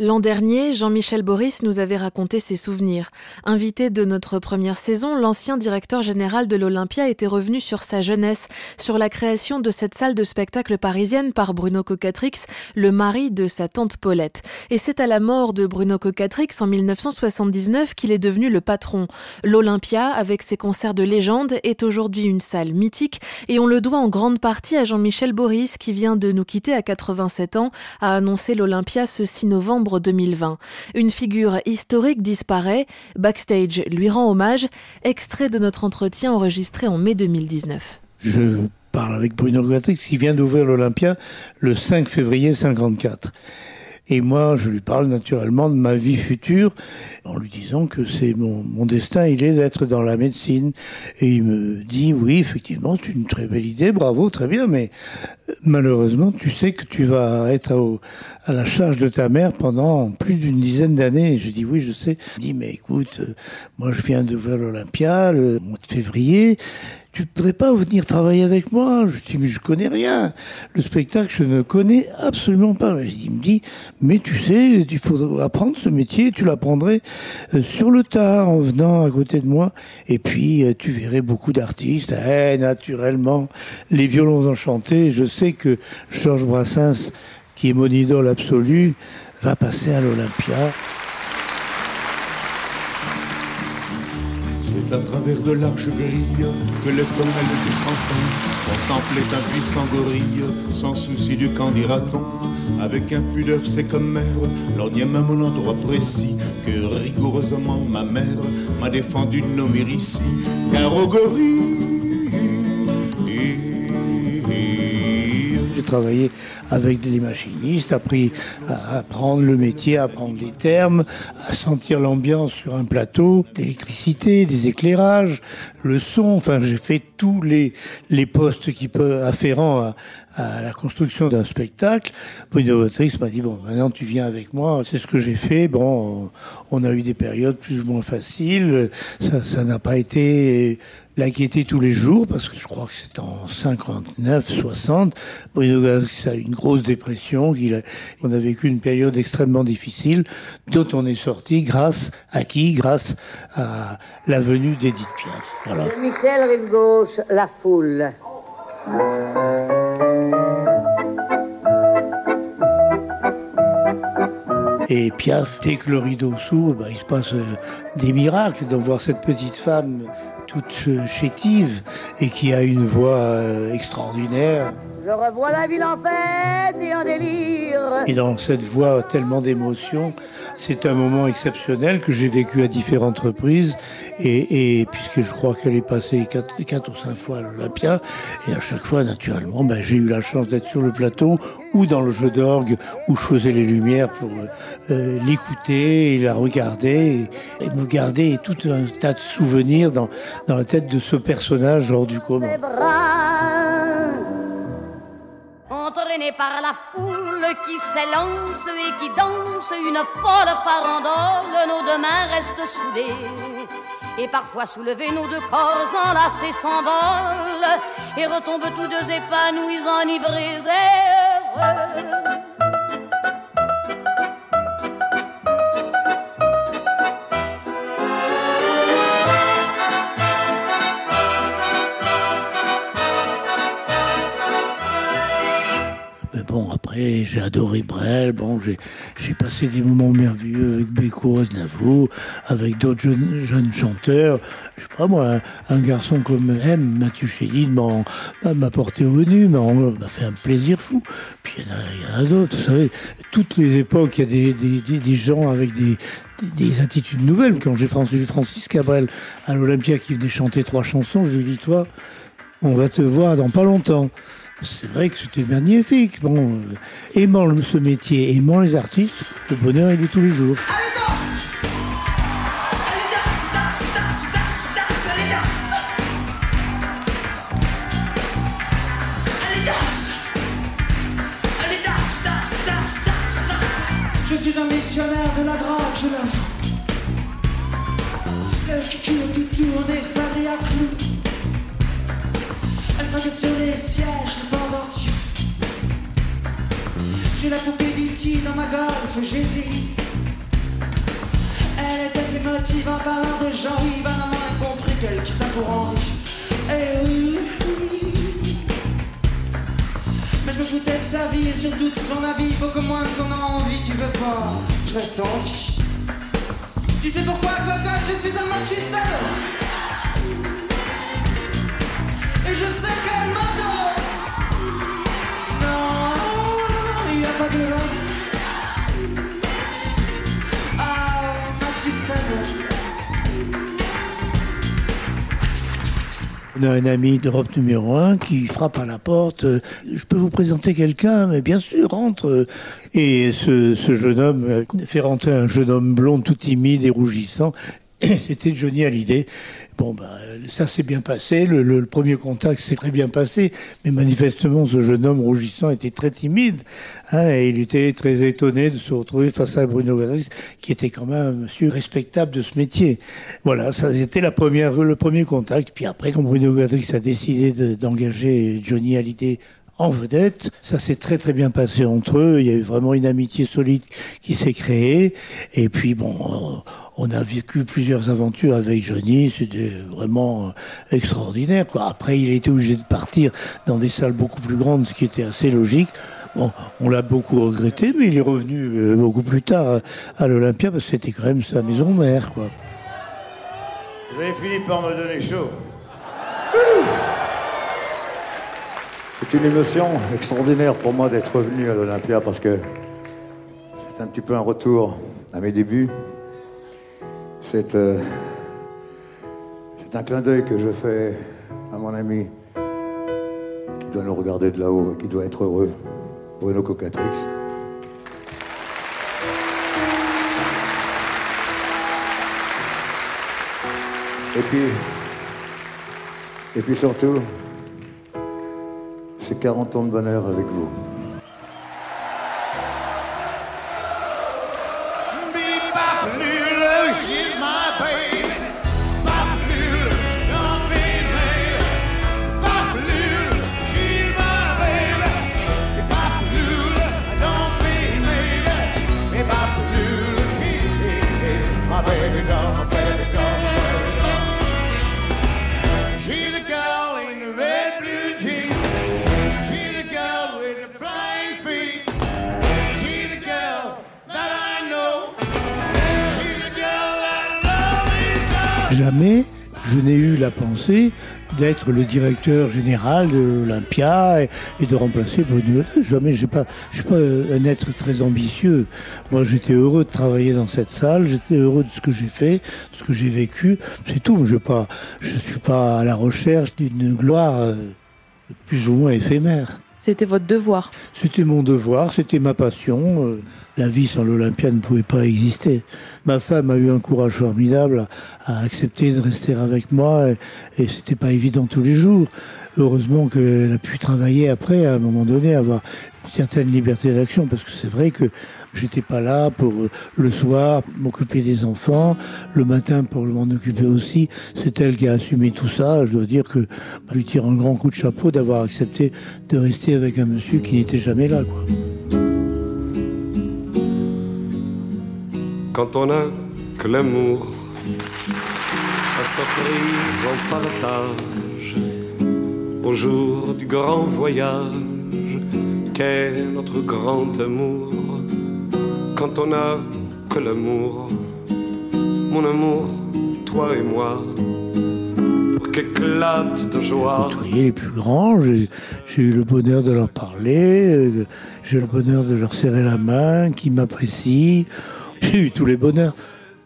L'an dernier, Jean-Michel Boris nous avait raconté ses souvenirs. Invité de notre première saison, l'ancien directeur général de l'Olympia était revenu sur sa jeunesse, sur la création de cette salle de spectacle parisienne par Bruno Cocatrix, le mari de sa tante Paulette. Et c'est à la mort de Bruno Cocatrix en 1979 qu'il est devenu le patron. L'Olympia, avec ses concerts de légende, est aujourd'hui une salle mythique et on le doit en grande partie à Jean-Michel Boris qui vient de nous quitter à 87 ans, a annoncé l'Olympia ce 6 novembre 2020. Une figure historique disparaît, Backstage lui rend hommage, extrait de notre entretien enregistré en mai 2019. Je parle avec Bruno Gatrix qui vient d'ouvrir l'Olympia le 5 février 54. Et moi, je lui parle naturellement de ma vie future en lui disant que c'est mon, mon destin, il est d'être dans la médecine. Et il me dit, oui, effectivement, c'est une très belle idée, bravo, très bien, mais euh, malheureusement, tu sais que tu vas être au, à la charge de ta mère pendant plus d'une dizaine d'années. Je dis, oui, je sais. Il dit, mais écoute, euh, moi, je viens de voir l'Olympia le mois de février tu ne voudrais pas venir travailler avec moi Je dis, mais je connais rien. Le spectacle, je ne connais absolument pas. Il me dit, mais tu sais, il faut apprendre ce métier, tu l'apprendrais euh, sur le tard en venant à côté de moi. Et puis, euh, tu verrais beaucoup d'artistes. Eh, naturellement, les violons enchantés. Je sais que Georges Brassens, qui est mon idole absolue, va passer à l'Olympia. À travers de larges grilles que les femelles du printemps contemplaient un puissant gorille, sans souci du camp dira-t-on. Avec impudeur, c'est comme mère, y même un endroit précis que rigoureusement ma mère m'a défendu de nommer ici. Car au gorille, j'ai travaillé avec des machinistes, appris à apprendre le métier, à apprendre les termes, à sentir l'ambiance sur un plateau, d'électricité, des éclairages, le son. Enfin, j'ai fait tous les, les postes qui peuvent afférents à, à la construction d'un spectacle. Une autrice m'a dit bon, maintenant tu viens avec moi. C'est ce que j'ai fait. Bon, on a eu des périodes plus ou moins faciles. Ça, n'a pas été l'inquiéter tous les jours parce que je crois que c'est en 59, 60. Bruno Gatrix a une grosse dépression. On a vécu une période extrêmement difficile dont on est sorti grâce à qui? Grâce à la venue d'Edith Piaf. Michel Rive Gauche, La Foule. Et Piaf, dès que le rideau s'ouvre, bah, il se passe euh, des miracles de voir cette petite femme toute chétive et qui a une voix euh, extraordinaire. Je revois la ville en fête et en délire. Et dans cette voix tellement d'émotion, c'est un moment exceptionnel que j'ai vécu à différentes reprises. Et, et puisque je crois qu'elle est passée quatre, quatre, ou cinq fois à l'Olympia, et à chaque fois, naturellement, ben, j'ai eu la chance d'être sur le plateau ou dans le jeu d'orgue où je faisais les lumières pour euh, l'écouter et la regarder et, me garder tout un tas de souvenirs dans, dans la tête de ce personnage hors du commun. Et parfois soulevés, nos deux corps enlacés s'envolent et retombent tous deux épanouis, enivrés j'ai adoré Brel. Bon, j'ai passé des moments merveilleux avec Beko Aznavour, avec d'autres jeunes, chanteurs. Je sais pas moi, un, garçon comme M, Mathieu Chéline m'a porté au venu, m'a fait un plaisir fou. Puis il y en a, d'autres, vous savez. Toutes les époques, il y a des, gens avec des, des attitudes nouvelles. Quand j'ai vu Francis Cabrel à l'Olympia qui venait chanter trois chansons, je lui dis, toi, on va te voir dans pas longtemps. C'est vrai que c'était magnifique. Bon, euh, aimant ce métier, aimant les artistes, le bonheur il est tous les jours. Allez, danse! Allez, danse, danse, danse, danse, danse, allez, danse! Allez, danse! Allez, danse, danse, danse, danse, danse! Je suis un missionnaire de la drogue, je l'avoue. Le cul tout tourne, Paris à clous. Elle craque sur les sièges, le pendentif. J'ai la poupée d'Iti dans ma golf GT. Elle était émotive en parlant de Jean-Yves, un amant incompris qu'elle quitta pour Henri. Eh oui. Mais je me foutais de sa vie et surtout de son avis, beaucoup moins de son envie. Tu veux pas, je reste en vie. Tu sais pourquoi, cocotte, je suis un machiste On a un ami d'Europe numéro un qui frappe à la porte. Je peux vous présenter quelqu'un, mais bien sûr, rentre. Et ce, ce jeune homme fait rentrer un jeune homme blond, tout timide et rougissant. C'était Johnny Hallyday. Bon, bah, ça s'est bien passé. Le, le- le premier contact s'est très bien passé. Mais manifestement, ce jeune homme rougissant était très timide. hein, et il était très étonné de se retrouver face à Bruno Guadix, qui était quand même un monsieur respectable de ce métier. Voilà, ça c'était la première, le premier contact. Puis après, quand Bruno Guadix a décidé de- d'engager Johnny Hallyday en vedette. Ça s'est très très bien passé entre eux. Il y a eu vraiment une amitié solide qui s'est créée. Et puis bon, euh, on a vécu plusieurs aventures avec Johnny. C'était vraiment euh, extraordinaire. Quoi. Après, il a été obligé de partir dans des salles beaucoup plus grandes, ce qui était assez logique. Bon, on l'a beaucoup regretté, mais il est revenu euh, beaucoup plus tard à, à l'Olympia parce que c'était quand même sa maison mère, quoi. Vous avez fini par me donner chaud. C'est une émotion extraordinaire pour moi d'être revenu à l'Olympia parce que c'est un petit peu un retour à mes débuts. C'est euh, c'est un clin d'œil que je fais à mon ami qui doit nous regarder de là-haut et qui doit être heureux, Bruno Cocatrix. Et puis, et puis surtout, c'est 40 ans de bonheur avec vous. Jamais je n'ai eu la pensée d'être le directeur général de l'Olympia et, et de remplacer Bruno. Jamais, je suis pas un être très ambitieux. Moi, j'étais heureux de travailler dans cette salle, j'étais heureux de ce que j'ai fait, de ce que j'ai vécu. C'est tout. Je ne suis pas à la recherche d'une gloire euh, plus ou moins éphémère. C'était votre devoir. C'était mon devoir, c'était ma passion. La vie sans l'Olympia ne pouvait pas exister. Ma femme a eu un courage formidable à, accepter de rester avec moi et, et c'était pas évident tous les jours. Heureusement qu'elle a pu travailler après, à un moment donné, avoir une certaine liberté d'action parce que c'est vrai que j'étais pas là pour euh, le soir m'occuper des enfants, le matin pour m'en occuper aussi. C'est elle qui a assumé tout ça. Je dois dire que je lui tire un grand coup de chapeau d'avoir accepté de rester avec un monsieur qui n'était jamais là. Quand on n'a que l'amour à s'offrir en partage au jour du grand voyage qu'est notre grand amour? Quand on n'a que l'amour mon amour toi et moi pour qu'éclate de joie côtoyé les plus grands. J'ai j'ai eu le bonheur de leur parler. euh, J'ai le bonheur de leur serrer la main, qui m'apprécient. J'ai eu tous les bonheurs.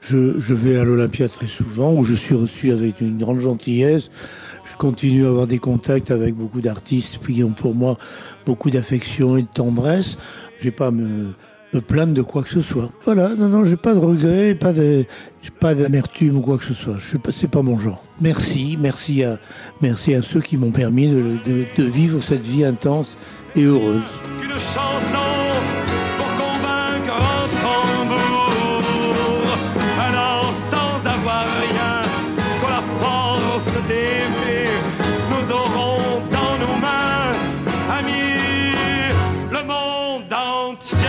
Je, je vais à l'Olympia très souvent, où je suis reçu avec une grande gentillesse. Je continue à avoir des contacts avec beaucoup d'artistes qui ont pour moi beaucoup d'affection et de tendresse. J'ai pas à me, me plaindre de quoi que ce soit. Voilà, non, non, j'ai pas de regrets, pas de, pas d'amertume ou quoi que ce soit. Je c'est pas mon genre. Merci, merci à, merci à ceux qui m'ont permis de, de, de vivre cette vie intense et heureuse. don't.